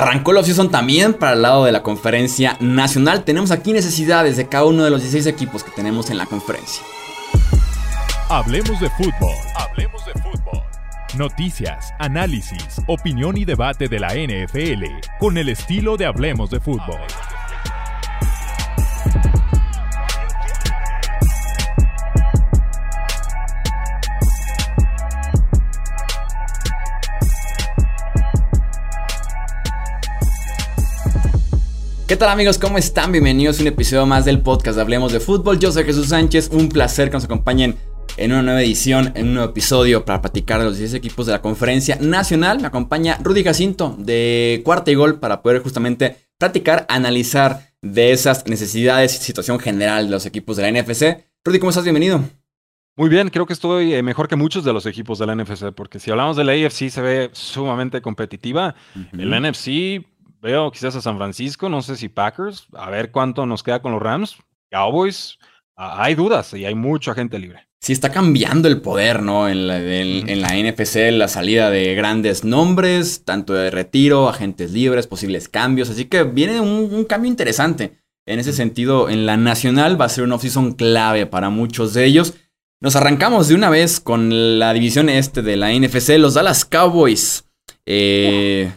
Arrancó la offseason también para el lado de la conferencia nacional. Tenemos aquí necesidades de cada uno de los 16 equipos que tenemos en la conferencia. Hablemos de fútbol. Hablemos de fútbol. Noticias, análisis, opinión y debate de la NFL con el estilo de Hablemos de fútbol. ¿Qué tal amigos? ¿Cómo están? Bienvenidos a un episodio más del podcast de Hablemos de Fútbol. Yo soy Jesús Sánchez, un placer que nos acompañen en una nueva edición, en un nuevo episodio para platicar de los 10 equipos de la conferencia nacional. Me acompaña Rudy Jacinto de Cuarta y Gol para poder justamente platicar, analizar de esas necesidades y situación general de los equipos de la NFC. Rudy, ¿cómo estás? Bienvenido. Muy bien, creo que estoy eh, mejor que muchos de los equipos de la NFC, porque si hablamos de la AFC se ve sumamente competitiva. El NFC veo quizás a San Francisco, no sé si Packers, a ver cuánto nos queda con los Rams, Cowboys, hay dudas y hay mucha gente libre. Sí, está cambiando el poder, ¿no? En la, en la NFC, la salida de grandes nombres, tanto de retiro, agentes libres, posibles cambios. Así que viene un, cambio interesante. En ese sentido, en la nacional va a ser una offseason clave para muchos de ellos. Nos arrancamos de una vez con la división este de la NFC, los Dallas Cowboys. Eh,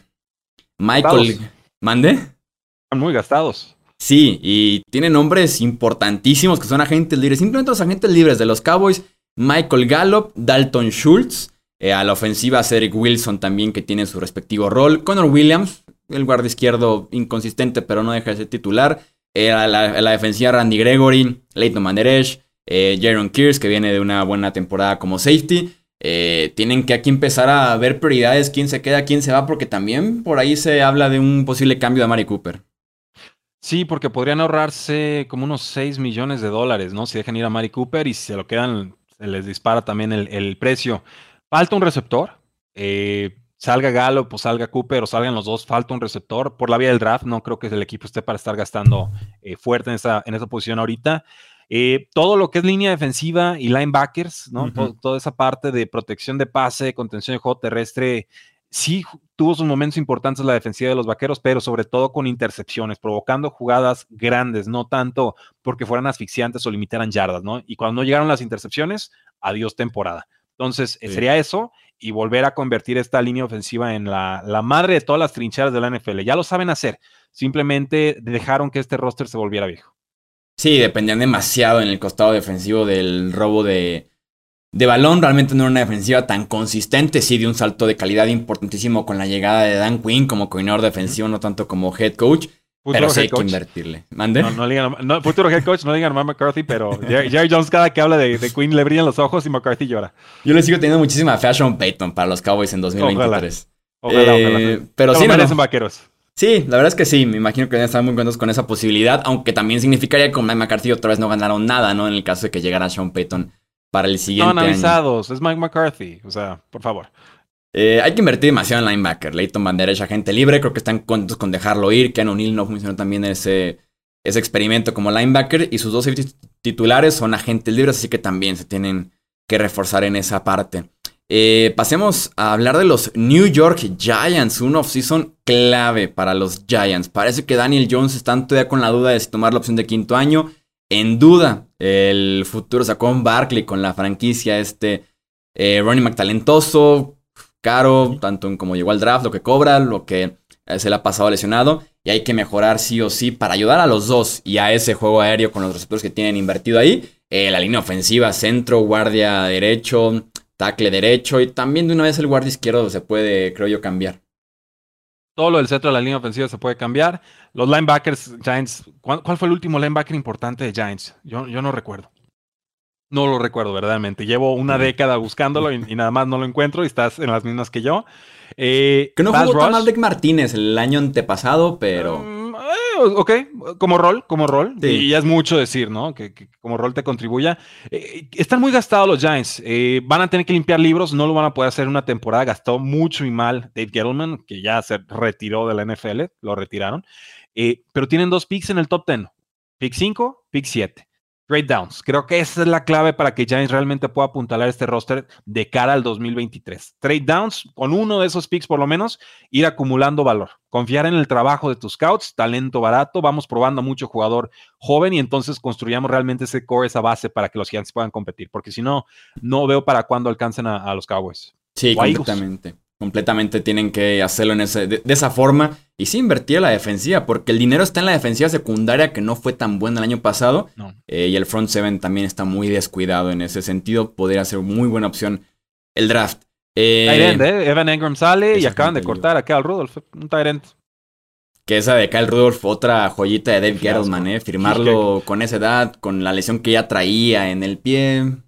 Michael. ¿Mande? Están muy gastados. Sí, y tiene nombres importantísimos que son agentes libres. Simplemente los agentes libres de los Cowboys. Michael Gallup, Dalton Schultz. Eh, a la ofensiva, Cedric Wilson también, que tiene su respectivo rol. Connor Williams, el guardia izquierdo inconsistente, pero no deja de ser titular. Eh, a, la, defensiva, Randy Gregory, Leighton Manderesh, eh, Jaron Kears, que viene de una buena temporada como safety. Eh, tienen que aquí empezar a ver prioridades, quién se queda, quién se va, porque también por ahí se habla de un posible cambio de Mari Cooper. Sí, porque podrían ahorrarse como unos 6 millones de dólares, ¿no? Si dejan ir a Mari Cooper y se lo quedan, se les dispara también el, precio. Falta un receptor. Eh, salga Galo, pues salga Cooper o salgan los dos, falta un receptor. Por la vía del draft, no creo que el equipo esté para estar gastando eh, fuerte en esa, en esa posición ahorita. Eh, todo lo que es línea defensiva y linebackers, ¿no? toda esa parte de protección de pase, contención de juego terrestre, sí tuvo sus momentos importantes la defensiva de los vaqueros, pero sobre todo con intercepciones, provocando jugadas grandes, no tanto porque fueran asfixiantes o limitaran yardas, ¿no? Y cuando no llegaron las intercepciones, adiós temporada. Entonces, eh, sería eso y volver a convertir esta línea ofensiva en la, la, madre de todas las trincheras de la NFL. Ya lo saben hacer, simplemente dejaron que este roster se volviera viejo. Sí, dependían demasiado en el costado defensivo del robo de, de balón. Realmente no era una defensiva tan consistente. Sí, de un salto de calidad importantísimo con la llegada de Dan Quinn como coordinador defensivo, no tanto como head coach. pero sí hay que invertirle. ¿Mande? No, no, digan, no, futuro head coach, no digan a McCarthy, pero Jerry Jones cada que habla de, de, Quinn le brillan los ojos y McCarthy llora. Yo le sigo teniendo muchísima fashion Payton para los Cowboys en 2023. Ojalá, ojalá, eh, Pero sí, merecen vaqueros. Sí, la verdad es que sí, me imagino que están muy contentos con esa posibilidad, aunque también significaría que con Mike McCarthy otra vez no ganaron nada, ¿no? En el caso de que llegara Sean Payton para el siguiente Estaban avisados, es Mike McCarthy, o sea, por favor. Eh, hay que invertir demasiado en linebacker. Leighton Bandera es agente libre, creo que están contentos con dejarlo ir. Ken O'Neill no funcionó también ese, ese experimento como linebacker y sus dos titulares son agentes libres, así que también se tienen que reforzar en esa parte. Eh, pasemos a hablar de los New York Giants, un off-season clave para los Giants. Parece que Daniel Jones está todavía con la duda de si tomar la opción de quinto año. En duda, el futuro sacó un Barkley con la franquicia este eh, Ronnie McTalentoso, caro, tanto en como llegó al draft, lo que cobra, lo que eh, se le ha pasado lesionado. Y hay que mejorar sí o sí para ayudar a los dos y a ese juego aéreo con los receptores que tienen invertido ahí. la línea ofensiva, centro, guardia derecho, tackle derecho y también de una vez el guardia izquierdo se puede, creo yo, cambiar. Todo lo del centro de la línea ofensiva se puede cambiar. Los linebackers, Giants, ¿cuál, fue el último linebacker importante de Giants? Yo, yo no recuerdo. No lo recuerdo verdaderamente. Llevo una década buscándolo y, nada más no lo encuentro y estás en las mismas que yo. Eh, que no jugó tan mal Martínez el año antepasado, pero... Mm, ok, como rol, como rol. Y ya es mucho decir, ¿no? Que, como rol te contribuya. Eh, están muy gastados los Giants. Eh, van a tener que limpiar libros, no lo van a poder hacer en una temporada. Gastó mucho y mal Dave Gettleman, que ya se retiró de la NFL, lo retiraron. Eh, pero tienen dos picks en el top 10. Pick 5, pick 7. Trade downs. Creo que esa es la clave para que Giants realmente pueda apuntalar este roster de cara al 2023. Trade downs, con uno de esos picks por lo menos, ir acumulando valor. Confiar en el trabajo de tus scouts, talento barato, vamos probando a mucho jugador joven y entonces construyamos realmente ese core, esa base para que los Giants puedan competir. Porque si no, no veo para cuándo alcancen a, los Cowboys. Sí, completamente completamente tienen que hacerlo en ese, de, esa forma y sí invertir la defensiva, porque el dinero está en la defensiva secundaria que no fue tan buena el año pasado eh, y el front seven también está muy descuidado en ese sentido, podría ser muy buena opción el draft. Eh, ¿eh? Evan Engram sale y acaban de cortar a Kyle Rudolph, un Tyrant. Que esa de Kyle Rudolph, otra joyita de Dave Gettleman, ¿eh? Firmarlo con esa edad, con la lesión que ya traía en el pie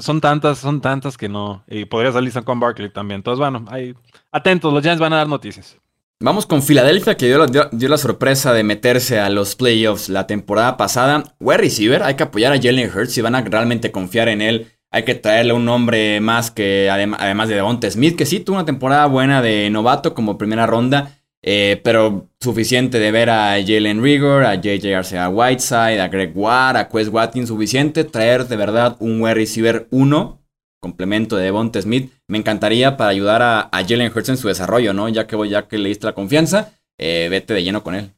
son tantas, son tantas que no. Y podría salir con Barkley también. Entonces, bueno, ahí, atentos, los Giants van a dar noticias. Vamos con Filadelfia, que dio la, sorpresa de meterse a los playoffs la temporada pasada. Wide receiver, hay que apoyar a Jalen Hurts si van a realmente confiar en él. Hay que traerle un nombre más que, además de Devonta Smith, que sí tuvo una temporada buena de novato como primera ronda. Eh, pero suficiente de ver a Jalen Rigor, a JJ Arcea Whiteside, a Greg Watt, a Quest Watkins, suficiente traer de verdad un wide receiver 1, complemento de Devonta Smith. Me encantaría para ayudar a, Jalen Hurts en su desarrollo, ¿no? Ya que, ya que le diste la confianza, eh, vete de lleno con él.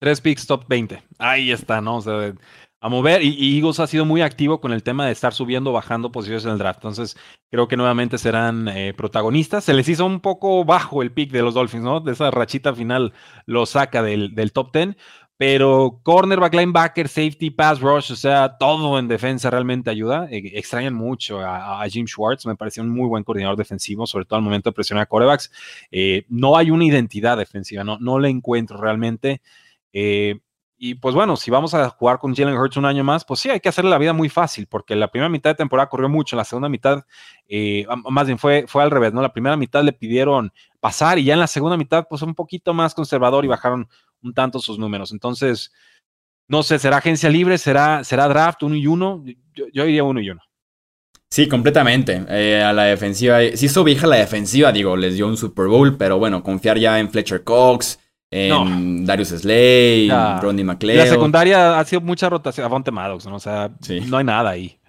Tres picks top 20. Ahí está, ¿no? O sea, a mover. Y, Eagles ha sido muy activo con el tema de estar subiendo, bajando posiciones en el draft. Entonces, creo que nuevamente serán eh, protagonistas. Se les hizo un poco bajo el pick de los Dolphins, ¿no? De esa rachita final lo saca del, top 10. Pero cornerback, linebacker, safety, pass rush, o sea, todo en defensa realmente ayuda. E, extrañan mucho a, Jim Schwartz, me pareció un muy buen coordinador defensivo, sobre todo al momento de presionar a corebacks. Eh, no hay una identidad defensiva, no, no la encuentro realmente. Eh, y pues bueno, si vamos a jugar con Jalen Hurts un año más, pues sí, hay que hacerle la vida muy fácil, porque la primera mitad de temporada corrió mucho, la segunda mitad, eh, más bien fue, fue al revés, ¿no? La primera mitad le pidieron pasar y ya en la segunda mitad, pues un poquito más conservador y bajaron un tanto sus números. Entonces, no sé, ¿será agencia libre? ¿Será, será draft uno y uno? Yo, yo diría uno y uno. Sí, completamente. Eh, a la defensiva, sí hizo vieja la defensiva, digo, les dio un Super Bowl, pero bueno, confiar ya en Fletcher Cox en Darius Slay, Ronnie McLeod. La secundaria ha sido mucha rotación. Avante Maddox, ¿no? O sea, no hay nada ahí.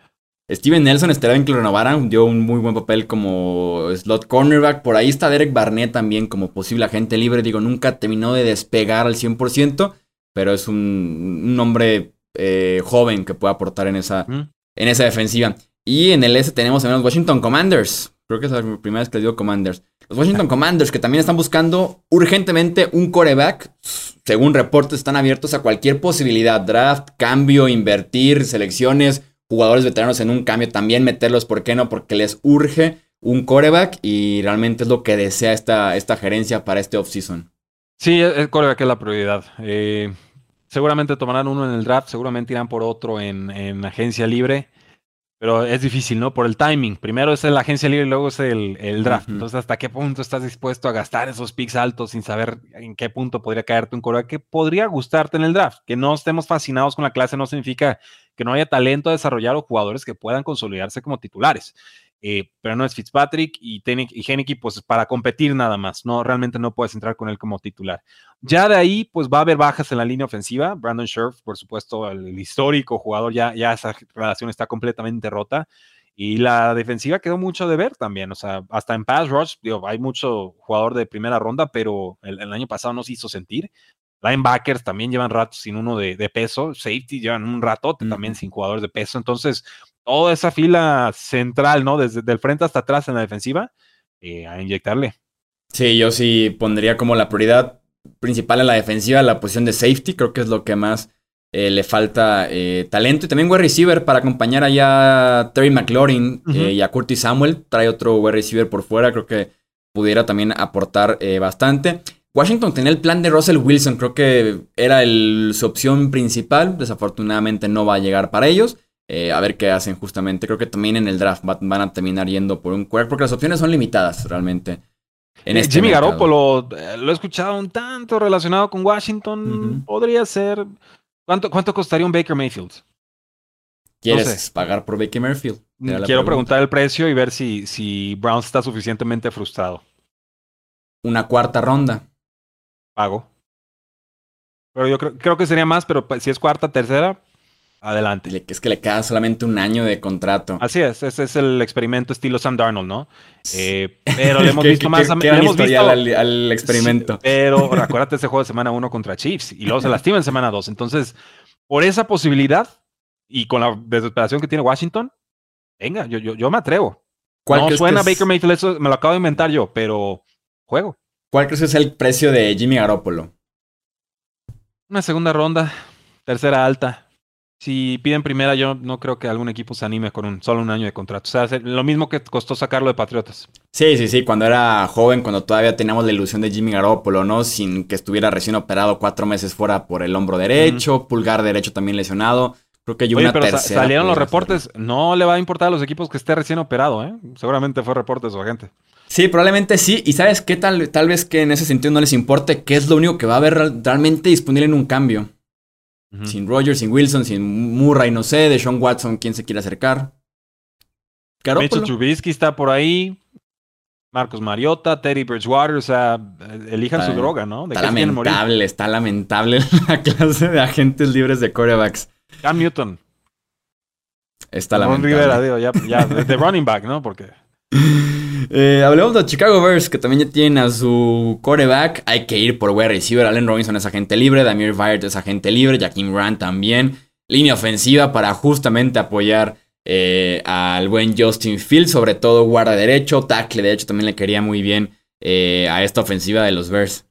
Steven Nelson esperaba en que lo renovaran, dio un muy buen papel como slot cornerback. Por ahí está Derek Barnett también como posible agente libre. Digo, nunca terminó de despegar al 100%, pero es un, hombre eh, joven que puede aportar en esa, en esa defensiva. Y en el S tenemos a los Washington Commanders. Creo que es la primera vez que les digo Commanders. Los Washington Commanders, que también están buscando urgentemente un coreback. Según reportes, están abiertos a cualquier posibilidad. Draft, cambio, invertir, selecciones, jugadores veteranos en un cambio. También meterlos, ¿por qué no? Porque les urge un coreback y realmente es lo que desea esta, esta gerencia para este offseason. Sí, el coreback es la prioridad. Eh, seguramente tomarán uno en el draft, seguramente irán por otro en, en agencia libre. Pero es difícil, ¿no? Por el timing. Primero es la agencia libre y luego es el, draft. Entonces, ¿hasta qué punto estás dispuesto a gastar esos picks altos sin saber en qué punto podría caerte un coreback que podría gustarte en el draft? Que no estemos fascinados con la clase no significa que no haya talento a desarrollar o jugadores que puedan consolidarse como titulares. Eh, pero no es Fitzpatrick y, y pues para competir nada más, no, realmente no puedes entrar con él como titular. Ya de ahí, pues va a haber bajas en la línea ofensiva, Brandon Scherf, por supuesto, el, histórico jugador, ya, ya esa relación está completamente rota, y la defensiva quedó mucho de ver también, o sea, hasta en pass rush, digo, hay mucho jugador de primera ronda, pero el, año pasado no se hizo sentir. Linebackers también llevan rato sin uno de, peso, safety llevan un ratote también sin jugadores de peso, entonces toda esa fila central, ¿no? Desde el frente hasta atrás en la defensiva, eh, a inyectarle. Sí, yo sí pondría como la prioridad principal en la defensiva la posición de safety, creo que es lo que más eh, le falta eh, talento. Y también wide receiver para acompañar allá a Terry McLaurin y a Curtis Samuel. Trae otro wide receiver por fuera, creo que pudiera también aportar bastante. Washington tenía el plan de Russell Wilson, creo que era su opción principal. Desafortunadamente no va a llegar para ellos. Eh, a ver qué hacen justamente. Creo que también en el draft van a terminar yendo por un quarterback porque las opciones son limitadas realmente. En este Jimmy Garoppolo, eh, lo he escuchado un tanto relacionado con Washington. Podría ser. ¿Cuánto, ¿Cuánto costaría un Baker Mayfield? ¿Quieres pagar por Baker Mayfield? Quiero preguntar el precio y ver si, si Browns está suficientemente frustrado. Una cuarta ronda. Pago. Pero yo creo, creo que sería más, pero si es cuarta, tercera, adelante. Es que le queda solamente un año de contrato. Así es, ese es el experimento estilo Sam Darnold, ¿no? Eh, pero le hemos visto más ¿Qué, qué, hemos visto al, al experimento. Sí, pero acuérdate ese juego de semana 1 contra Chiefs y luego se lastima en semana 2. Entonces, por esa posibilidad y con la desesperación que tiene Washington, venga, yo, yo, yo me atrevo. No suena Baker Mayfield, eso me lo acabo de inventar yo, pero juego. ¿Cuál crees que es el precio de Jimmy Garoppolo? Una segunda ronda, tercera alta. Si piden primera, yo no creo que algún equipo se anime con un, solo un año de contrato. O sea, lo mismo que costó sacarlo de Patriotas. Sí, sí, sí. Cuando era joven, cuando todavía teníamos la ilusión de Jimmy Garoppolo, ¿no? Sin que estuviera recién operado cuatro meses fuera por el hombro derecho, uh -huh. pulgar derecho también lesionado. Creo que hay Oye, una pero tercera. salieron los reportes. No le va a importar a los equipos que esté recién operado, ¿eh? Seguramente fue reporte de su agente. Sí, probablemente sí. Y sabes qué tal, tal vez que en ese sentido no les importe, que es lo único que va a haber realmente disponible en un cambio. Uh -huh. Sin Rogers, sin Wilson, sin Murray, no sé, de Sean Watson, quién se quiere acercar. Mitchell Trubisky está por ahí. Marcos Mariota, Teddy Bridgewater, o sea, elijan está, su droga, ¿no? ¿De está lamentable, está lamentable la clase de agentes libres de corebacks. Cam Newton. Está Ron lamentable. Rivera, digo, ya, ya de running back, ¿no? Porque eh, hablemos de Chicago Bears, que también ya tienen a su coreback. Hay que ir por wide receiver. Allen Robinson es agente libre. Damir Byard es agente libre. Jaquim Rand también. Línea ofensiva para justamente apoyar eh, al buen Justin Fields. Sobre todo guarda derecho. Tackle de hecho también le quería muy bien eh, a esta ofensiva de los Bears.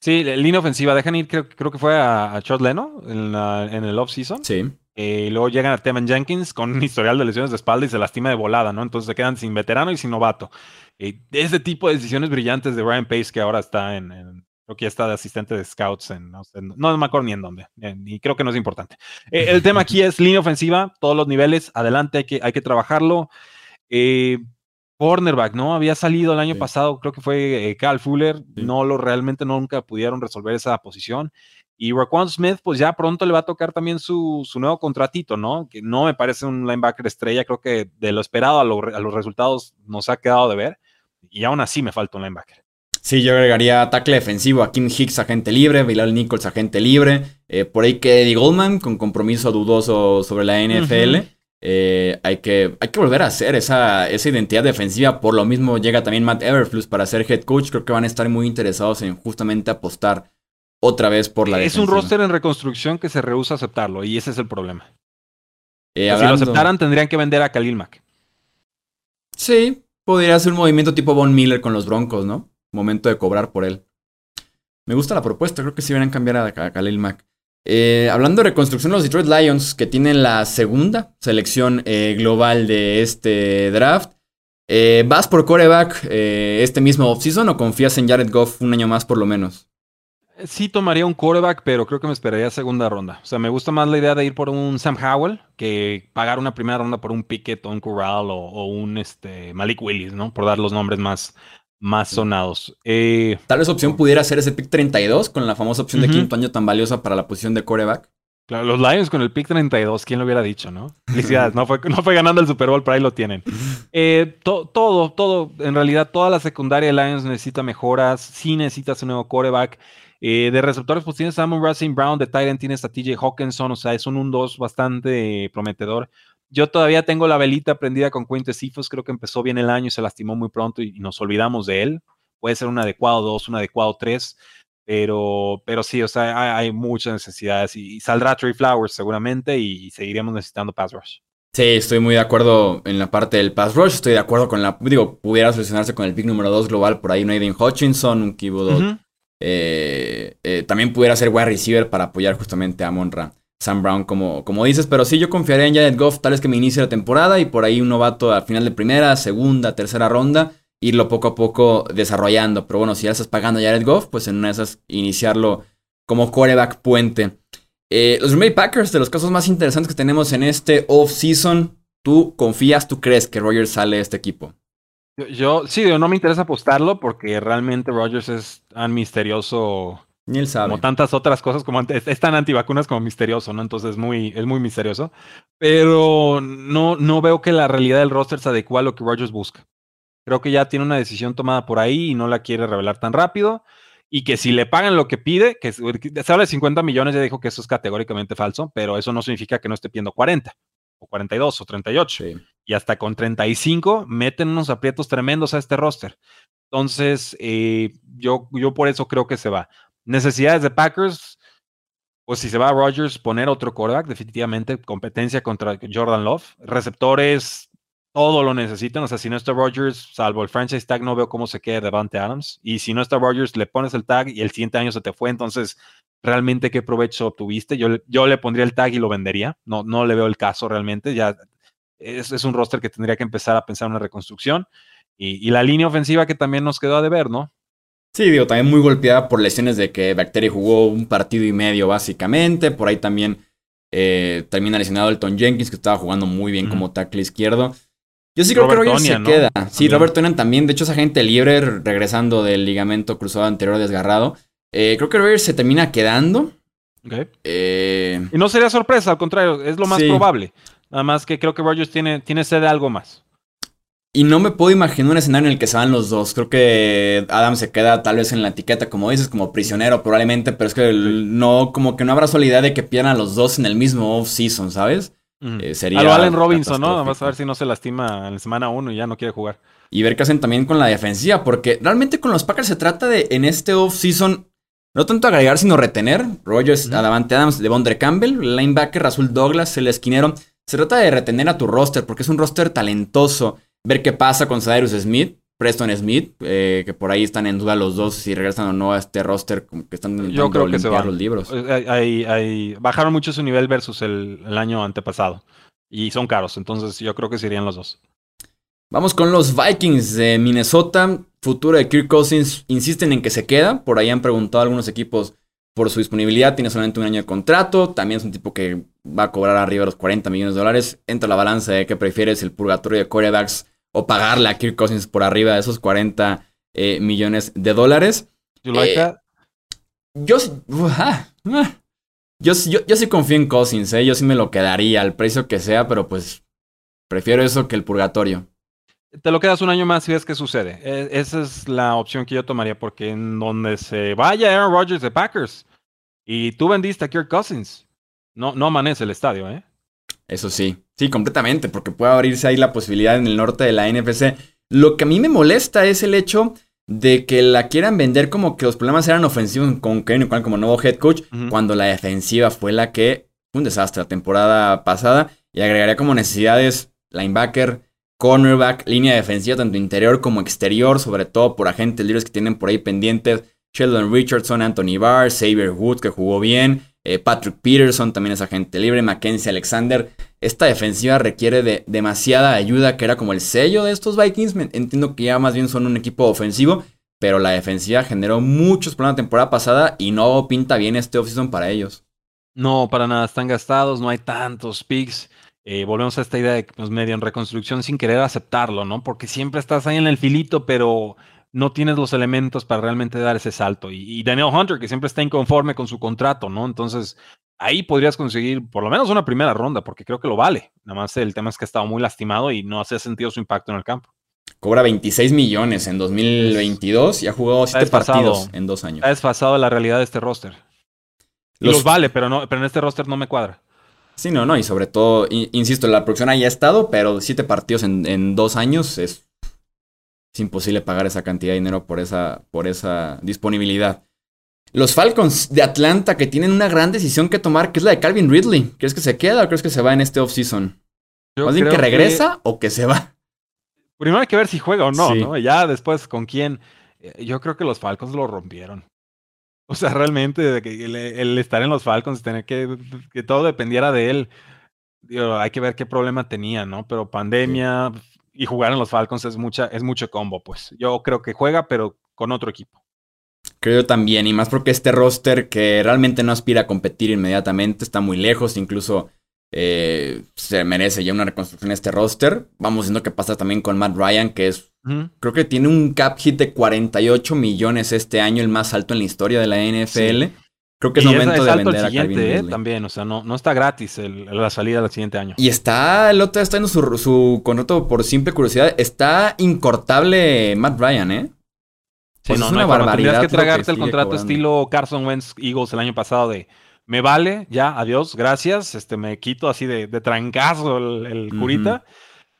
Sí, línea ofensiva. Dejan ir, creo, creo que fue a, a Chad Leno en, la, en el offseason. Sí. Eh, y luego llegan a Teman Jenkins con un historial de lesiones de espalda y se lastima de volada, ¿no? Entonces se quedan sin veterano y sin novato. Eh, ese tipo de decisiones brillantes de Ryan Pace, que ahora está en, en creo que ya está de asistente de scouts en, no, sé, no, no me acuerdo ni en dónde, y creo que no es importante. Eh, el tema aquí es línea ofensiva, todos los niveles, adelante, hay que, hay que trabajarlo. Eh, cornerback, ¿no? Había salido el año sí. pasado, creo que fue Cal Fuller, sí. no lo realmente nunca pudieron resolver esa posición. Y Raquan Smith, pues ya pronto le va a tocar también su, su, nuevo contratito, ¿no? Que no me parece un linebacker estrella, creo que de lo esperado a, lo, a, los resultados nos ha quedado de ver. Y aún así me falta un linebacker. Sí, yo agregaría tackle defensivo a Kim Hicks, agente libre, Bilal Nichols, agente libre. Eh, por ahí que Eddie Goldman, con compromiso dudoso sobre la NFL. Uh -huh. eh, hay, que, hay que volver a hacer esa, esa identidad defensiva. Por lo mismo llega también Matt Everflux para ser head coach. Creo que van a estar muy interesados en justamente apostar otra vez por la Es defensiva. un roster en reconstrucción que se rehúsa a aceptarlo y ese es el problema. Eh, hablando... Si lo aceptaran tendrían que vender a Khalil Mack. Sí, podría ser un movimiento tipo Von Miller con los Broncos, ¿no? Momento de cobrar por él. Me gusta la propuesta, creo que sí a cambiar a, a Khalil Mack. Eh, hablando de reconstrucción, los Detroit Lions, que tienen la segunda selección eh, global de este draft. Eh, ¿Vas por coreback este mismo offseason o confías en Jared Goff un año más por lo menos? Sí tomaría un quarterback, pero creo que me esperaría segunda ronda. O sea, me gusta más la idea de ir por un Sam Howell que pagar una primera ronda por un Pickett o un Corral o, o un este, Malik Willis, ¿no? Por dar los nombres más, más sonados. Eh, Tal vez opción pudiera ser ese pick 32 con la famosa opción uh -huh. de quinto año tan valiosa para la posición de coreback. Claro, los Lions con el pick 32, ¿quién lo hubiera dicho, no? Felicidades, no fue, no fue ganando el Super Bowl, pero ahí lo tienen. Eh, to, todo, todo, en realidad toda la secundaria de Lions necesita mejoras, sí necesitas un nuevo coreback. Eh, de receptores, pues tienes a Amon Racing Brown, de Titan tienes a TJ Hawkinson, o sea, es un 1-2 bastante prometedor. Yo todavía tengo la velita prendida con Quinte Cephus, creo que empezó bien el año y se lastimó muy pronto y, y nos olvidamos de él. Puede ser un adecuado 2, un adecuado 3, pero, pero sí, o sea, hay, hay muchas necesidades y, y, saldrá Trey Flowers seguramente y, y seguiremos necesitando pass rush. Sí, estoy muy de acuerdo en la parte del pass rush. Estoy de acuerdo con la. Digo, pudiera solucionarse con el pick número 2 global por ahí, un Aiden Hutchinson, un Kibo uh -huh. Eh, eh, también pudiera ser wide receiver para apoyar justamente a Monra. Sam Brown, como, como dices, pero sí, yo confiaré en Jared Goff, tal vez que me inicie la temporada y por ahí un novato al final de primera, segunda, tercera ronda, irlo poco a poco desarrollando. Pero bueno, si ya estás pagando a Jared Goff, pues en una de esas iniciarlo como coreback puente. Eh, los Green Packers, de los casos más interesantes que tenemos en este off-season, ¿tú confías, tú crees que Rogers sale de este equipo? Yo, yo, sí, no me interesa apostarlo porque realmente Rogers es tan misterioso ni él sabe. Como tantas otras cosas, como es, es tan antivacunas como misterioso, ¿no? Entonces es muy, es muy misterioso. Pero no, no veo que la realidad del roster se adecua a lo que Rogers busca. Creo que ya tiene una decisión tomada por ahí y no la quiere revelar tan rápido. y que si le pagan lo que pide, que se habla de 50 millones, ya dijo que eso es categóricamente falso, pero eso no significa que no esté pidiendo 40 o 42 o 38. Y hasta con 35 meten unos aprietos tremendos a este roster. Entonces, eh, yo, yo por eso creo que se va. Necesidades de Packers, pues si se va a Rodgers, poner otro quarterback, definitivamente competencia contra Jordan Love. Receptores, todo lo necesitan. O sea, si no está Rodgers, salvo el franchise tag, no veo cómo se queda Devante Adams. Y si no está Rodgers, le pones el tag y el siguiente año se te fue. Entonces, realmente qué provecho obtuviste. Yo, yo le pondría el tag y lo vendería. No, no le veo el caso realmente. Ya es, es un roster que tendría que empezar a pensar en una reconstrucción. Y, y, la línea ofensiva que también nos quedó a deber, ¿no? Sí, digo, también muy golpeada por lesiones de que Bacteria jugó un partido y medio básicamente. Por ahí también eh, termina lesionado Elton Jenkins, que estaba jugando muy bien como tackle izquierdo. Yo sí creo que Rogers se queda. Sí, Robert Tonian también. De hecho, esa gente libre regresando del ligamento cruzado anterior desgarrado. Eh, creo que Rogers se termina quedando. Eh, y no sería sorpresa, al contrario, es lo más probable. Nada más que creo que Rogers tiene, tiene sed de algo más. Y no me puedo imaginar un escenario en el que se van los dos. Creo que Adam se queda tal vez en la etiqueta, como dices, como prisionero probablemente, pero es que no, como que no habrá soledad de que pierdan a los dos en el mismo off-season, ¿sabes? Eh, sería a lo Allen Robinson, ¿no? Vamos a ver si no se lastima en la semana 1 y ya no quiere jugar. Y ver qué hacen también con la defensiva, porque realmente con los Packers se trata de, en este off-season, no tanto agregar, sino retener. Rogers, Adamante Adams, Devondre Campbell, linebacker, Razul Douglas, el esquinero. Se trata de retener a tu roster, porque es un roster talentoso. Ver qué pasa con Cyrus Smith, Preston Smith, eh, que por ahí están en duda los dos si regresan o no a este roster, como que están Yo creo que se los libros. Eh, bajaron mucho su nivel versus el, año antepasado. Y son caros, entonces yo creo que serían los dos. Vamos con los Vikings de Minnesota. Futuro de Kirk Cousins. Insisten en que se queda. Por ahí han preguntado algunos equipos por su disponibilidad. Tiene solamente un año de contrato. También es un tipo que va a cobrar arriba de los 40 millones de dólares. Entra la balanza de qué prefieres, el purgatorio de corebacks o pagarle a Kirk Cousins por arriba de esos 40 eh, millones de dólares. Eh, yo, ah, ah. yo, yo, yo, sí confío en Cousins, ¿eh? yo sí me lo quedaría al precio que sea, pero pues prefiero eso que el purgatorio. Te lo quedas un año más y ves qué sucede. E, esa es la opción que yo tomaría, porque en donde se vaya Aaron Rodgers de Packers y tú vendiste a Kirk Cousins, no, no amanece el estadio, ¿eh? Eso sí, sí, completamente, porque puede abrirse ahí la posibilidad en el norte de la NFC. Lo que a mí me molesta es el hecho de que la quieran vender como que los problemas eran ofensivos con Kevin como nuevo head coach, cuando la defensiva fue la que fue un desastre la temporada pasada. Y agregaría como necesidades linebacker, cornerback, línea defensiva, tanto interior como exterior, sobre todo por agentes libres que tienen por ahí pendientes. Sheldon Richardson, Anthony Barr, Xavier Woods, que jugó bien. Eh, Patrick Peterson también es agente libre, Mackenzie Alexander. Esta defensiva requiere de demasiada ayuda, que era como el sello de estos Vikings. Entiendo que ya más bien son un equipo ofensivo, pero la defensiva generó muchos problemas la temporada pasada y no pinta bien este offseason para ellos. No, para nada, están gastados, no hay tantos picks. Eh, volvemos a esta idea de que pues, medio en reconstrucción sin querer aceptarlo, ¿no? Porque siempre estás ahí en el filito, pero no tienes los elementos para realmente dar ese salto. Y, Daniel Hunter, que siempre está inconforme con su contrato, ¿no? Entonces, ahí podrías conseguir por lo menos una primera ronda, porque creo que lo vale. Nada más el tema es que ha estado muy lastimado y no hace sentido su impacto en el campo. Cobra 26 millones en 2022 y ha jugado 7 partidos en dos años. Ha desfasado la realidad de este roster. Los, vale, pero, no, pero en este roster no me cuadra. Sí, no, no, y sobre todo, insisto, la producción ahí ha estado, pero 7 partidos en, en dos años es es imposible pagar esa cantidad de dinero por esa, por esa disponibilidad. Los Falcons de Atlanta que tienen una gran decisión que tomar, que es la de Calvin Ridley. ¿Crees que se queda o crees que se va en este offseason? ¿Más bien que regresa o que se va? Primero hay que ver si juega o no, ¿no? Ya después con quién. Eh, yo creo que los Falcons lo rompieron. O sea, realmente el, estar en los Falcons, tener que que todo dependiera de él. hay que ver qué problema tenía, ¿no? Pero pandemia, y jugar en los Falcons es, mucha, es mucho combo, pues. Yo creo que juega, pero con otro equipo. Creo también, y más porque este roster que realmente no aspira a competir inmediatamente, está muy lejos, incluso eh, se merece ya una reconstrucción este roster. Vamos viendo qué pasa también con Matt Ryan, que es, creo que tiene un cap hit de 48 millones este año, el más alto en la historia de la NFL. Creo que es momento de vender a Calvin ¿eh? También, o sea, no, no está gratis la salida del siguiente año. Y está, el otro está en su, su contrato por simple curiosidad, está incortable Matt Ryan, ¿eh? Pues no, es no una forma. barbaridad Tendrías que lo que tragarte el contrato cobrando. estilo Carson Wentz Eagles el año pasado de me vale, ya, adiós, gracias, este, me quito así de, de trancazo el, curita,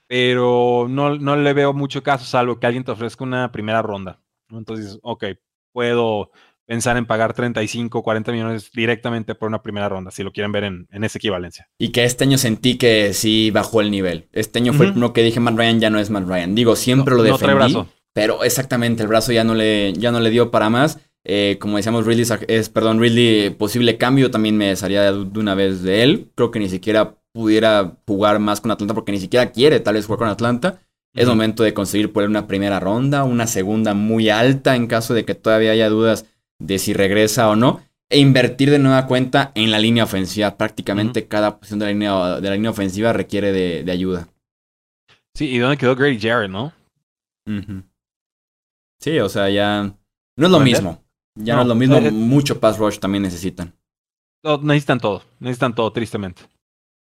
pero no, no le veo mucho caso, salvo que alguien te ofrezca una primera ronda. Entonces, ok, puedo pensar en pagar 35, 40 millones directamente por una primera ronda, si lo quieren ver en, en esa equivalencia. Y que este año sentí que sí bajó el nivel. Este año fue el primero que dije Matt Ryan ya no es Matt Ryan. Digo, siempre lo No- no trae defendí. brazo. Pero exactamente, el brazo ya no le, ya no le dio para más. Eh, como decíamos, Ridley es, perdón, Ridley, posible cambio, también me desharía de, una vez de él. Creo que ni siquiera pudiera jugar más con Atlanta porque ni siquiera quiere tal vez jugar con Atlanta. Es momento de conseguir por él una primera ronda, una segunda muy alta en caso de que todavía haya dudas de si regresa o no. E invertir de nueva cuenta en la línea ofensiva. Prácticamente cada posición de la línea, de la línea ofensiva requiere de, de ayuda. Sí, ¿y dónde quedó Grady Jarrett, no? Sí, o sea, ya no es lo mismo. Ya no, No, es lo mismo. eh, Mucho pass rush también necesitan. No, necesitan todo, necesitan todo, tristemente.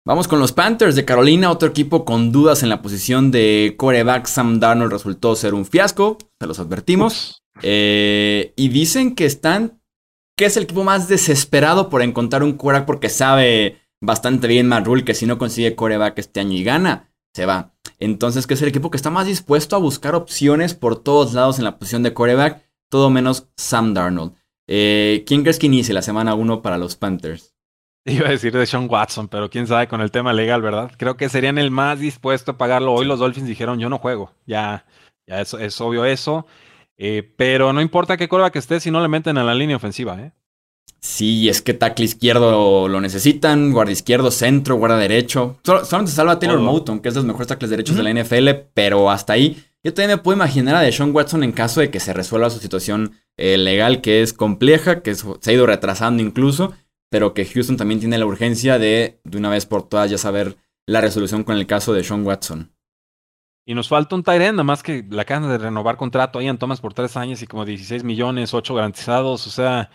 Vamos con los Panthers de Carolina, otro equipo con dudas en la posición de coreback. Sam Darnold resultó ser un fiasco, se los advertimos. Eh, y dicen que están, que es el equipo más desesperado por encontrar un coreback porque sabe bastante bien Matt Rule que si no consigue coreback este año y gana, se va. Entonces, que es el equipo que está más dispuesto a buscar opciones por todos lados en la posición de coreback, todo menos Sam Darnold. Eh, ¿Quién crees que inicie la semana 1 para los Panthers? Iba a decir de Sean Watson, pero quién sabe con el tema legal, ¿verdad? Creo que serían el más dispuesto a pagarlo. Hoy los Dolphins dijeron, yo no juego. Ya, ya es, es obvio eso. Eh, pero no importa qué que esté si no le meten a la línea ofensiva, ¿eh? Sí, es que tackle izquierdo lo necesitan, guardia izquierdo, centro, guardia derecho. Sol- solamente salva Taylor. Moton, que es de los mejores tackles derechos de la NFL, pero hasta ahí. Yo también me puedo imaginar a Deshaun Watson en caso de que se resuelva su situación eh, legal, que es compleja, que se ha ido retrasando incluso, pero que Houston también tiene la urgencia de, de una vez por todas, ya saber la resolución con el caso de Sean Watson. Y nos falta un end, nada más que la acaban de renovar contrato ahí en Thomas por tres años y como 16 millones, 8 garantizados, o sea,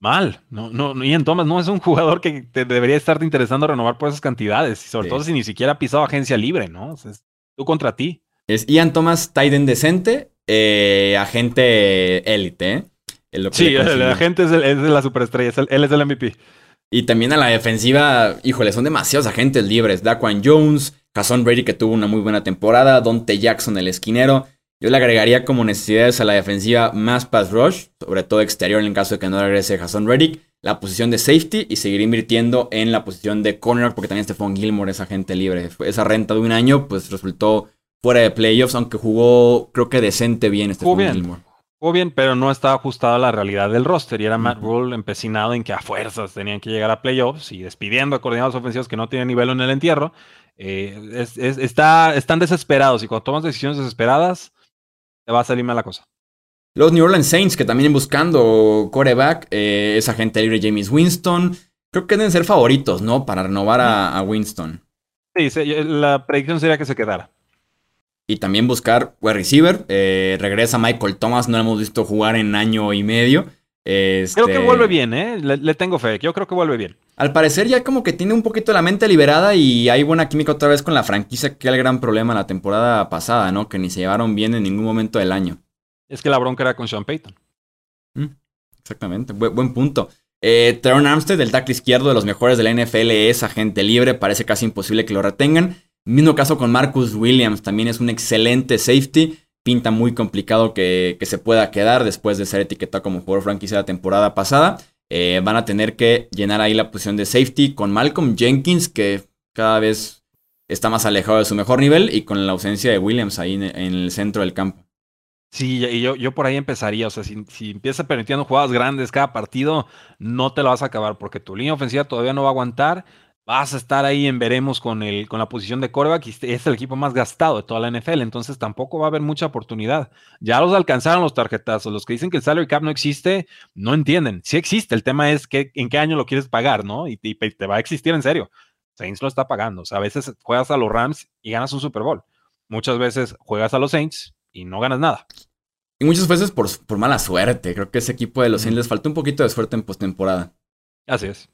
mal. No, no, no, Ian Thomas no es un jugador que te debería estarte interesando renovar por esas cantidades, y sobre Sí. todo si ni siquiera ha pisado agencia libre, ¿no? O sea, es tú contra ti. Es Ian Thomas, tight end decente, eh, agente élite, ¿eh? Sí, el, agente es, el- es de la superestrella, es el- él es el MVP. Y también a la defensiva, híjole, son demasiados agentes libres. Daquan Jones, Jason Brady que tuvo una muy buena temporada, Dante Jackson el esquinero. Yo le agregaría como necesidades a la defensiva más pass rush, sobre todo exterior en el caso de que no regrese Jason Reddick, la posición de safety y seguir invirtiendo en la posición de corner porque también Stephon Gilmore es agente libre. Esa renta de un año pues resultó fuera de playoffs, aunque jugó creo que decente bien Stephon bien. Gilmore. Jugó bien, pero no estaba ajustado a la realidad del roster. Y era Matt. Rule empecinado en que a fuerzas tenían que llegar a playoffs y despidiendo a coordinadores ofensivos que no tienen nivel en el entierro. Eh, es- es- está, están desesperados y cuando tomas decisiones desesperadas, te va a salir mal la cosa. Los New Orleans Saints, que también buscando coreback, eh, es agente libre James Winston. Creo que deben ser favoritos, ¿no? Para renovar a, a Winston. Sí, se- la predicción sería que se quedara. Y también buscar wide receiver. Eh, regresa Michael Thomas, no lo hemos visto jugar en año y medio. Este, Creo que vuelve bien, ¿eh? Le, le tengo fe. Yo creo que vuelve bien. Al parecer ya como que tiene un poquito la mente liberada y hay buena química otra vez con la franquicia, que era el gran problema la temporada pasada, ¿no? Que ni se llevaron bien en ningún momento del año. Es que la bronca era con Sean Payton. Exactamente, buen, buen punto. Eh, Teron Armstead, el tackle izquierdo de los mejores de la NFL, es agente libre, parece casi imposible que lo retengan. Mismo caso con Marcus Williams, también es un excelente safety. Pinta muy complicado que, que se pueda quedar después de ser etiquetado como jugador franquicia la temporada pasada. Eh, van a tener que llenar ahí la posición de safety con Malcolm Jenkins, que cada vez está más alejado de su mejor nivel, y con la ausencia de Williams ahí en, el centro del campo. Sí, y yo, yo por ahí empezaría. O sea, si, si empiezas permitiendo jugadas grandes cada partido, no te lo vas a acabar porque tu línea ofensiva todavía no va a aguantar. Vas a estar ahí en veremos con, el, con la posición de coreback y este es el equipo más gastado de toda la NFL. Entonces tampoco va a haber mucha oportunidad. Ya los alcanzaron los tarjetazos. Los que dicen que el salary cap no existe, no entienden. Sí existe. El tema es que, en qué año lo quieres pagar, ¿no? Y, y te va a existir en serio. Saints lo está pagando. O sea, a veces juegas a los Rams y ganas un Super Bowl. Muchas veces juegas a los Saints y no ganas nada. Y muchas veces por, por mala suerte. Creo que ese equipo de los Saints les faltó un poquito de suerte en postemporada. Así es.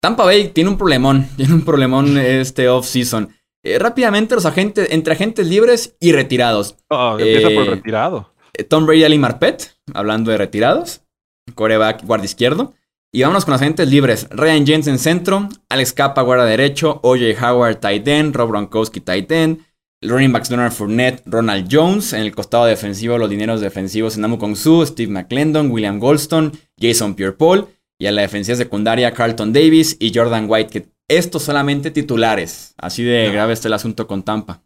Tampa Bay tiene un problemón. Tiene un problemón este off-season. Eh, rápidamente, los agentes, entre agentes libres y retirados. Oh, empieza por Eh, retirado. Tom Brady, Ali Marpet, hablando de retirados. Coreback, guardia izquierdo. Y vámonos con los agentes libres. Ryan Jensen centro, Alex Capa guarda derecho, OJ Howard tight end, Rob Gronkowski tight end, running backs Leonard Fournette, Ronald Jones. En el costado defensivo, los dineros defensivos Namu Kong Su, Steve McClendon, William Goldstone, Jason Pierre-Paul. Y a la defensiva secundaria, Carlton Davis y Jordan White, que estos solamente titulares. Así de grave está el asunto con Tampa.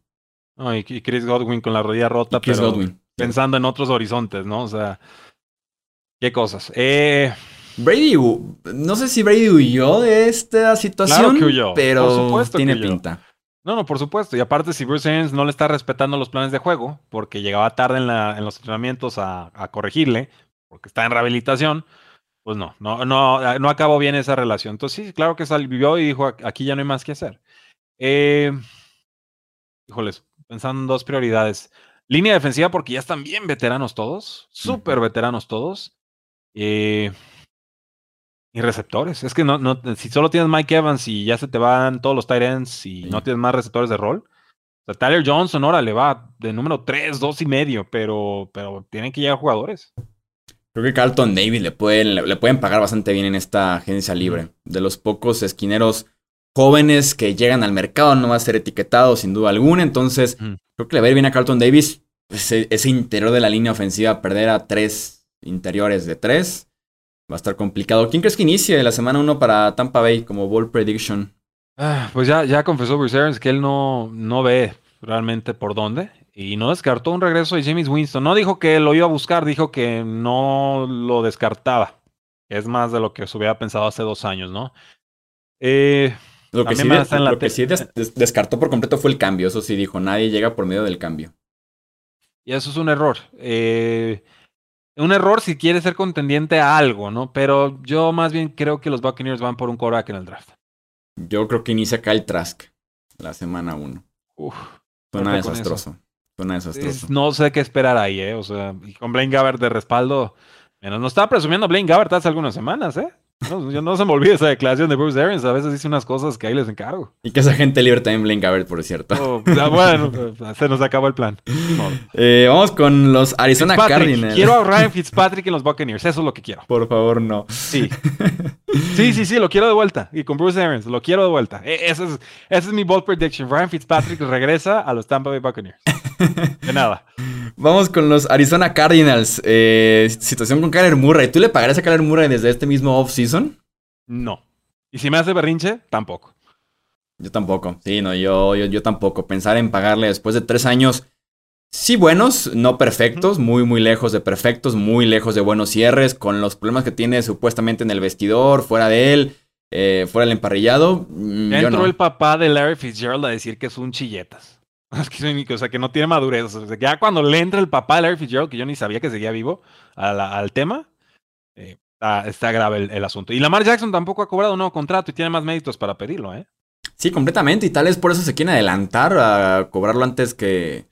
y Chris Godwin con la rodilla rota, pero pensando en otros horizontes, ¿no? O sea, qué cosas. Eh, Brady, no sé si Brady huyó de esta situación, pero tiene pinta. No, no, por supuesto. Y aparte, si Bruce Arians no le está respetando los planes de juego, porque llegaba tarde en, la, en los entrenamientos a, corregirle, porque está en rehabilitación, pues no, no, no, no acabó bien esa relación. Entonces, sí, claro que salió y dijo, aquí ya no hay más que hacer. Eh, híjoles, pensando en dos prioridades. Línea defensiva, porque ya están bien veteranos todos, súper veteranos todos. Eh, y receptores. Es que no, no, si solo tienes Mike Evans y ya se te van todos los tight ends y no tienes más receptores de rol. O sea, Tyler Johnson ahora le va de número 3, 2 y medio, pero, pero tienen que llegar jugadores. Creo que Carlton Davis le pueden, le pueden pagar bastante bien en esta agencia libre. De los pocos esquineros jóvenes que llegan al mercado, no va a ser etiquetado sin duda alguna. Entonces, creo que le va a ir bien a Carlton Davis ese, ese interior de la línea ofensiva, perder a tres interiores de tres Va a estar complicado. ¿Quién crees que inicie la semana 1 para Tampa Bay como Ball Prediction? Ah, pues ya, ya confesó Bruce Arians que él no, no ve realmente por dónde. Y no descartó un regreso de James Winston. No dijo que lo iba a buscar, dijo que no lo descartaba. Es más de lo que se hubiera pensado hace dos años, ¿no? Eh, lo que sí, descartó por completo fue el cambio. Eso sí dijo, nadie llega por medio del cambio. Y eso es un error. Eh, un error si quiere ser contendiente a algo, ¿no? Pero yo más bien creo que los Buccaneers van por un quarterback en el draft. Yo creo que inicia Kyle Trask la semana 1. Uf. Suena desastroso. Suena desastroso. no sé qué esperar ahí, ¿eh? O sea, y con Blaine Gabbert de respaldo. Menos nos estaba presumiendo Blaine Gabbert hace algunas semanas, ¿eh? No, yo no se me olvide esa declaración de Bruce Arians. A veces dice unas cosas que ahí les encargo. Y que esa gente libre también Blaine Gabbert, por cierto. Oh, bueno, se nos acabó el plan. Eh, vamos con los Arizona Cardinals. Quiero a Ryan Fitzpatrick en los Buccaneers. Eso es lo que quiero. Por favor, no. Sí. Sí, sí, sí, lo quiero de vuelta. Y con Bruce Arians, lo quiero de vuelta. E, ese es, ese es mi bold prediction. Ryan Fitzpatrick regresa a los Tampa Bay Buccaneers. De nada. Vamos con los Arizona Cardinals. Eh, situación con Kyler Murray. ¿Tú le pagarías a Kyler Murray desde este mismo off-season? No. Y si me hace berrinche, tampoco. Yo tampoco. Sí, no, yo, yo, yo tampoco. Pensar en pagarle después de tres años, sí buenos, no perfectos, muy, muy lejos de perfectos, muy lejos de buenos cierres, con los problemas que tiene supuestamente en el vestidor, fuera de él, eh, fuera del emparrillado. Mm, ya entró el papá de Larry Fitzgerald a decir que es un chilletas. o sea, que no tiene madurez. O sea, que ya cuando le entra el papá de Larry Fitzgerald, que yo ni sabía que seguía vivo al tema, eh, está, grave el, asunto. Y Lamar Jackson tampoco ha cobrado un nuevo contrato y tiene más méritos para pedirlo, ¿eh? Sí, completamente. Y tal vez por eso se quiere adelantar a cobrarlo antes que,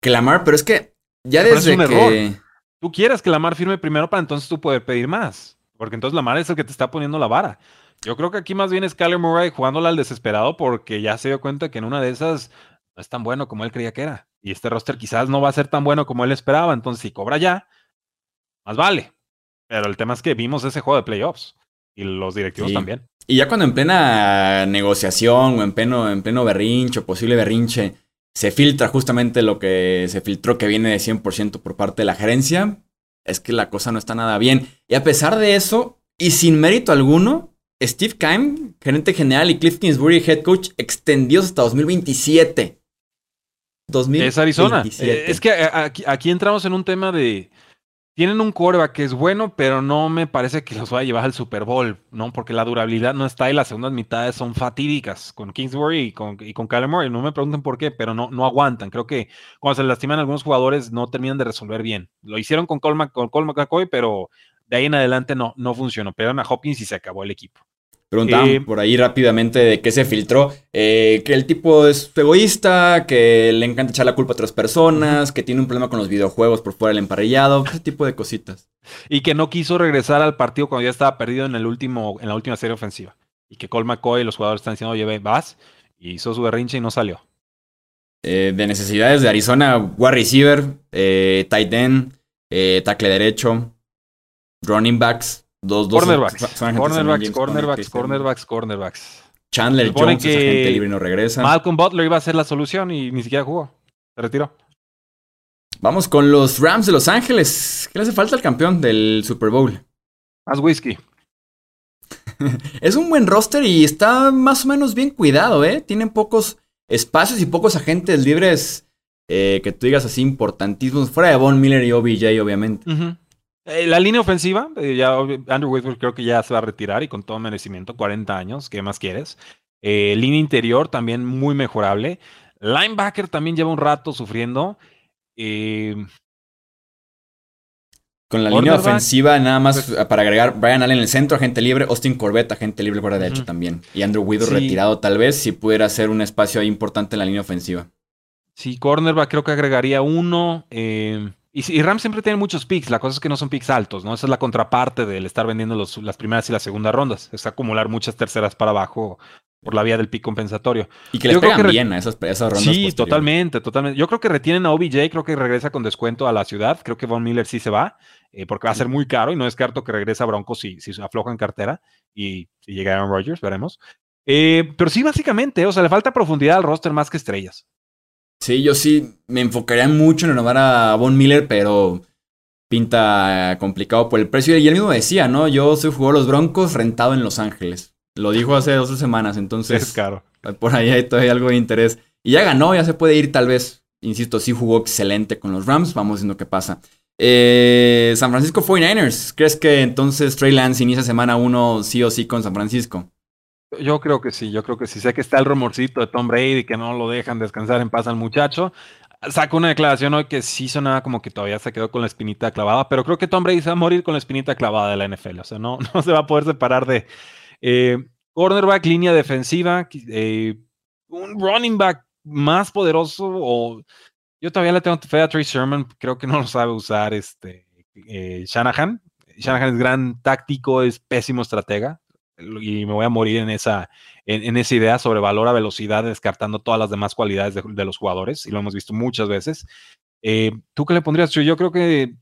que Lamar. Pero es que ya desde que... Tú quieres que Lamar firme primero para entonces tú poder pedir más. Porque entonces Lamar es el que te está poniendo la vara. Yo creo que aquí más bien es Kyler Murray jugándola al desesperado porque ya se dio cuenta que en una de esas no es tan bueno como él creía que era. Y este roster quizás no va a ser tan bueno como él esperaba. Entonces, si cobra ya, más vale. Pero el tema es que vimos ese juego de playoffs. Y los directivos también. Y ya cuando en plena negociación o en pleno, en pleno berrinche o posible berrinche se filtra justamente lo que se filtró que viene de 100% por parte de la gerencia, es que la cosa no está nada bien. Y a pesar de eso, y sin mérito alguno, Steve Keim, gerente general, y Cliff Kingsbury, head coach, extendidos hasta 2027. 2027. Es Arizona. Eh, es que aquí, aquí entramos en un tema de tienen un quarterback que es bueno, pero no me parece que los vaya a llevar al Super Bowl, ¿no? Porque la durabilidad no está y las segundas mitades son fatídicas con Kingsbury y con, y con No me pregunten por qué, pero no, no aguantan. Creo que cuando se lastiman algunos jugadores no terminan de resolver bien. Lo hicieron con Cole, con Cole McCoy, pero de ahí en adelante no, no funcionó. Pero a Hopkins y se acabó el equipo. Preguntaban eh, por ahí rápidamente de qué se filtró. Eh, que el tipo es egoísta, que le encanta echar la culpa a otras personas, que tiene un problema con los videojuegos por fuera del emparrillado, ese tipo de cositas. Y que no quiso regresar al partido cuando ya estaba perdido en, el último, en la última serie ofensiva. Y que Cole McCoy y los jugadores están diciendo, oye, vas. Y hizo su berrinche y no salió. Eh, de necesidades de Arizona, wide receiver, tight end, tackle derecho, running backs, dos, dos. Cornerbacks, cornerbacks, cornerbacks, cornerbacks, cornerbacks. Chandler Jones, que agente libre no regresa. Malcolm Butler iba a ser la solución y ni siquiera jugó. Se retiró. Vamos con los Rams de Los Ángeles. ¿Qué le hace falta al campeón del Super Bowl? Más whisky. es un buen roster y está más o menos bien cuidado, ¿eh? Tienen pocos espacios y pocos agentes libres eh, que tú digas así importantísimos. Fuera de Von Miller y OBJ, obviamente. Eh, la línea ofensiva, eh, ya Andrew Whitworth creo que ya se va a retirar y con todo merecimiento, 40 años, ¿qué más quieres? línea interior también muy mejorable. Linebacker también lleva un rato sufriendo. Con la línea ofensiva, nada más pues para agregar Brian Allen en el centro, agente libre, Austin Corbett, agente libre por derecho también. Y Andrew Widow retirado tal vez, si pudiera ser un espacio ahí importante en la línea ofensiva. Sí, cornerback creo que agregaría uno. Eh, y, Rams siempre tiene muchos picks, la cosa es que no son picks altos, ¿no? Esa es la contraparte del estar vendiendo las primeras y las segundas rondas. Es acumular muchas terceras para abajo por la vía del pick compensatorio. Y que les pegan bien a esas, rondas. Sí, totalmente, totalmente. Yo creo que retienen a OBJ, creo que regresa con descuento a la ciudad. Creo que Von Miller sí se va, eh, porque va a ser muy caro y no descarto que regrese a Broncos si, si afloja en cartera y si llega Aaron Rodgers, veremos. Eh, pero sí, básicamente, o sea, le falta profundidad al roster más que estrellas. Sí, yo sí me enfocaría mucho en renovar a Von Miller, pero pinta complicado por el precio. Y él mismo decía, ¿no? Yo soy jugador de los Broncos rentado en Los Ángeles. Lo dijo hace dos semanas, entonces. Es caro. Por ahí hay todavía algo de interés. Y ya ganó, ya se puede ir tal vez. Insisto, sí jugó excelente con los Rams. Vamos viendo qué pasa. Eh, San Francisco 49ers. ¿Crees que entonces Trey Lance inicia semana 1 sí o sí con San Francisco? Yo creo que sí, yo creo que sí. Sé que está el rumorcito de Tom Brady que no lo dejan descansar en paz al muchacho. Sacó una declaración hoy que sí sonaba como que todavía se quedó con la espinita clavada, pero creo que Tom Brady se va a morir con la espinita clavada de la NFL. O sea, no, no se va a poder separar de, eh, cornerback, línea defensiva, eh, un running back más poderoso o yo todavía le tengo fe a Trey Sherman, creo que no lo sabe usar este eh, Shanahan. Shanahan es gran táctico, es pésimo estratega y me voy a morir en esa, en, esa idea sobre valor a velocidad, descartando todas las demás cualidades de, los jugadores y lo hemos visto muchas veces. ¿Tú qué le pondrías? Yo creo que,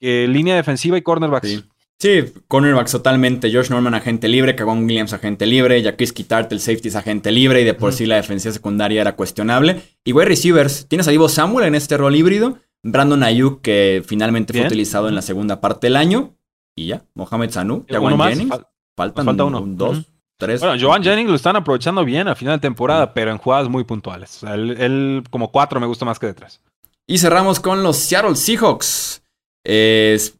línea defensiva y cornerbacks. Sí, cornerbacks totalmente. Josh Norman, agente libre. Kagón Williams, agente libre. Jacques Kitart, el safety, es agente libre. Y de por sí la defensa secundaria era cuestionable. Y wide receivers. Tienes a Ivo Samuel en este rol híbrido. Brandon Ayuk, que finalmente fue utilizado en la segunda parte del año. Y ya. Mohamed Sanu. Jawan Jennings. Faltan falta uno. dos, tres. Bueno, Joan Jennings lo están aprovechando bien a final de temporada, pero en jugadas muy puntuales. él, como cuatro me gusta más que de tres. Y cerramos con los Seattle Seahawks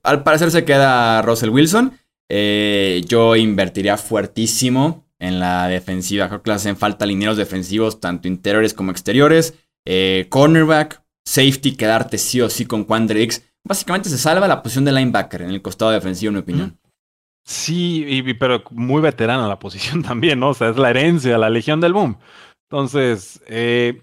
al parecer se queda Russell Wilson. Eh, yo invertiría fuertísimo en la defensiva. Creo que le hacen falta lineros defensivos, tanto interiores como exteriores. Eh, cornerback, safety, quedarte sí o sí con Quandre Básicamente se salva la posición de linebacker en el costado defensivo, en mi opinión. Sí, pero muy veterana la posición también, ¿no? O sea, es la herencia, la legión del boom. Entonces, eh,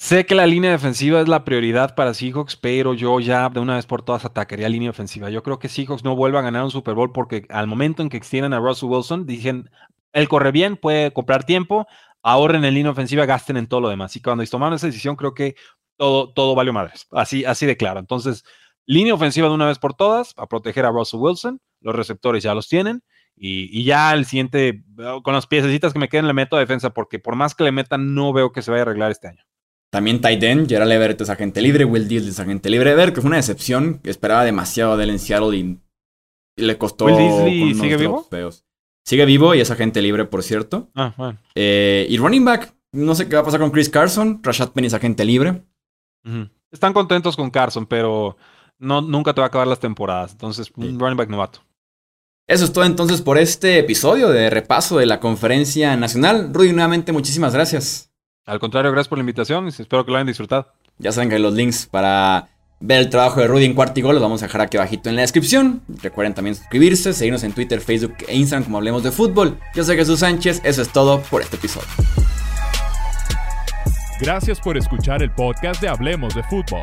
Sé que la línea defensiva es la prioridad para Seahawks, pero yo ya de una vez por todas atacaría línea ofensiva. Yo creo que Seahawks no vuelva a ganar un Super Bowl porque al momento en que extiendan a Russell Wilson, dicen, él corre bien, puede comprar tiempo, ahorren en línea ofensiva, gasten en todo lo demás. Y cuando tomaron esa decisión, creo que todo, todo valió madres. Así, así de claro. Entonces, línea ofensiva de una vez por todas, a proteger a Russell Wilson. Los receptores ya los tienen. Y, y, ya el siguiente, con las piececitas que me queden, le meto a defensa, porque por más que le metan, no veo que se vaya a arreglar este año. También Tyden, Gerald Everett es agente libre, Will Deal es agente libre. Everett, que fue una decepción, esperaba demasiado de él en Seattle y, le costó. ¿Will sigue vivo? Sigue vivo y es agente libre, por cierto. Ah, bueno. Eh, y running back, no sé qué va a pasar con Chris Carson. Rashad Penny es agente libre. Están contentos con Carson, pero no, nunca te va a acabar las temporadas. Entonces, un running back novato. Eso es todo entonces por este episodio de repaso de la conferencia nacional. Rudy, nuevamente, muchísimas gracias. Al contrario, gracias por la invitación y espero que lo hayan disfrutado. Ya saben que los links para ver el trabajo de Rudy en Cuartigol los vamos a dejar aquí abajito en la descripción. Recuerden también suscribirse, seguirnos en Twitter, Facebook e Instagram como Hablemos de Fútbol. Yo soy Jesús Sánchez, eso es todo por este episodio. Gracias por escuchar el podcast de Hablemos de Fútbol.